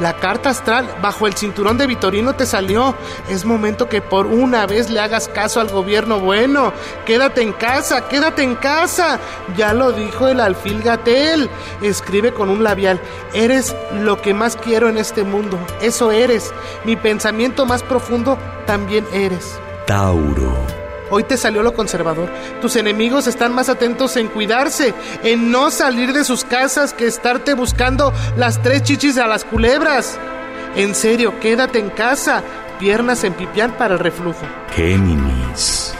La carta astral bajo el cinturón de Vitorino te salió. Es momento que por una vez le hagas caso al gobierno bueno. Quédate en casa, quédate en casa. Ya lo dijo el alfil Gatel. Escribe con un labial. Eres lo que más quiero en este mundo. Eso eres. Mi pensamiento más profundo también eres. Tauro. Hoy te salió lo conservador. Tus enemigos están más atentos en cuidarse, en no salir de sus casas que estarte buscando las tres chichis a las culebras. En serio, quédate en casa. Piernas en pipián para el reflujo. Géminis.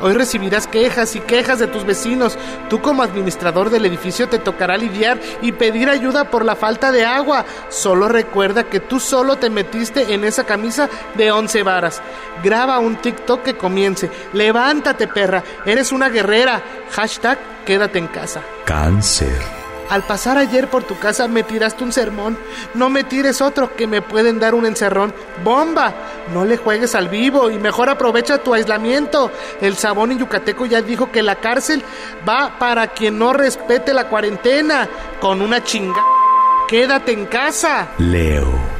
Hoy recibirás quejas y quejas de tus vecinos. Tú como administrador del edificio te tocará lidiar y pedir ayuda por la falta de agua. Solo recuerda que tú solo te metiste en esa camisa de 11 varas. Graba un TikTok que comience. Levántate, perra. Eres una guerrera. Hashtag quédate en casa. Cáncer. Al pasar ayer por tu casa me tiraste un sermón. No me tires otro que me pueden dar un encerrón. ¡Bomba! No le juegues al vivo y mejor aprovecha tu aislamiento. El Sabón y Yucateco ya dijo que la cárcel va para quien no respete la cuarentena. Con una chinga. Quédate en casa. Leo.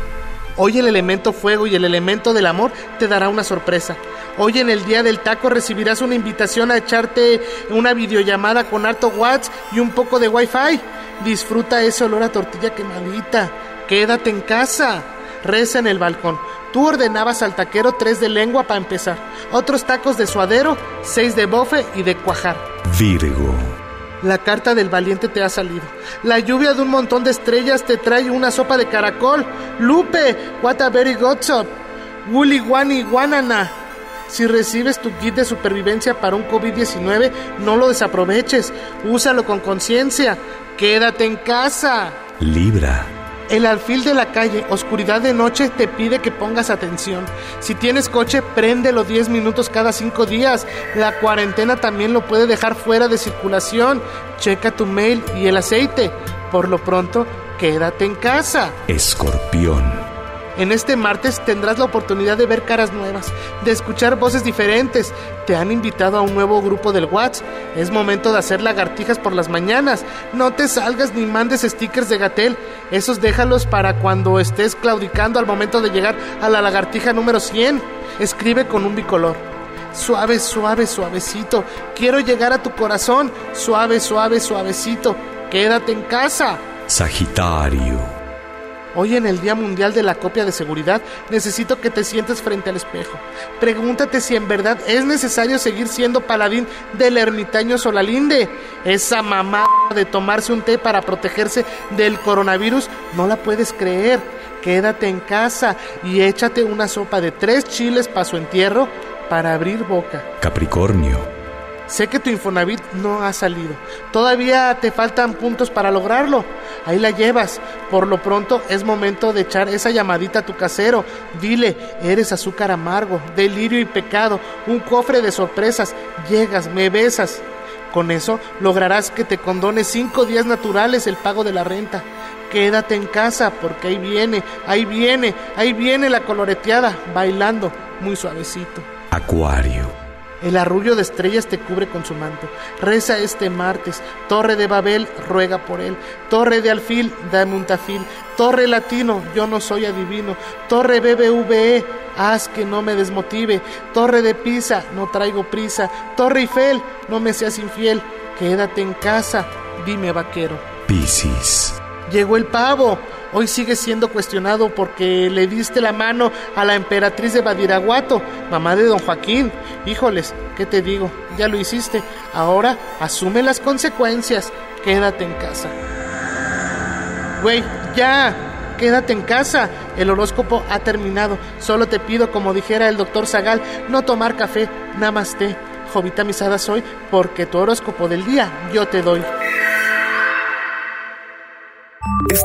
Hoy el elemento fuego y el elemento del amor te dará una sorpresa. Hoy en el día del taco recibirás una invitación a echarte una videollamada con harto watts y un poco de wifi. Disfruta ese olor a tortilla quemadita. Quédate en casa. Reza en el balcón. Tú ordenabas al taquero tres de lengua para empezar. Otros tacos de suadero, seis de bofe y de cuajar. Virgo. La carta del valiente te ha salido. La lluvia de un montón de estrellas te trae una sopa de caracol. Lupe, what a very good up. Woolly Wani Guanana. Si recibes tu kit de supervivencia para un COVID-19, no lo desaproveches. Úsalo con conciencia. Quédate en casa. Libra. El alfil de la calle, oscuridad de noche, te pide que pongas atención. Si tienes coche, préndelo 10 minutos cada 5 días. La cuarentena también lo puede dejar fuera de circulación. Checa tu mail y el aceite. Por lo pronto, quédate en casa. Escorpión. En este martes tendrás la oportunidad de ver caras nuevas, de escuchar voces diferentes. Te han invitado a un nuevo grupo del WhatsApp. Es momento de hacer lagartijas por las mañanas. No te salgas ni mandes stickers de Gatel. Esos déjalos para cuando estés claudicando al momento de llegar a la lagartija número 100. Escribe con un bicolor. Suave, suave, suavecito. Quiero llegar a tu corazón. Suave, suave, suavecito. Quédate en casa. Sagitario. Hoy en el Día Mundial de la Copia de Seguridad necesito que te sientes frente al espejo. Pregúntate si en verdad es necesario seguir siendo paladín del ermitaño Solalinde. Esa mamá de tomarse un té para protegerse del coronavirus no la puedes creer. Quédate en casa y échate una sopa de tres chiles para su entierro para abrir boca. Capricornio. Sé que tu Infonavit no ha salido. Todavía te faltan puntos para lograrlo. Ahí la llevas. Por lo pronto es momento de echar esa llamadita a tu casero. Dile, eres azúcar amargo, delirio y pecado, un cofre de sorpresas. Llegas, me besas. Con eso lograrás que te condone cinco días naturales el pago de la renta. Quédate en casa porque ahí viene, ahí viene, ahí viene la coloreteada, bailando muy suavecito. Acuario. El arrullo de estrellas te cubre con su manto. Reza este martes. Torre de Babel, ruega por él. Torre de Alfil, dame un tafil. Torre Latino, yo no soy adivino. Torre BBVE, haz que no me desmotive. Torre de Pisa, no traigo prisa. Torre Eiffel, no me seas infiel. Quédate en casa, dime vaquero. Piscis. Llegó el pavo. Hoy sigue siendo cuestionado porque le diste la mano a la emperatriz de Badiraguato, mamá de don Joaquín. Híjoles, ¿qué te digo? Ya lo hiciste. Ahora asume las consecuencias. Quédate en casa. Güey, ya. Quédate en casa. El horóscopo ha terminado. Solo te pido, como dijera el doctor Zagal, no tomar café. Namaste. Jovita misada soy porque tu horóscopo del día yo te doy.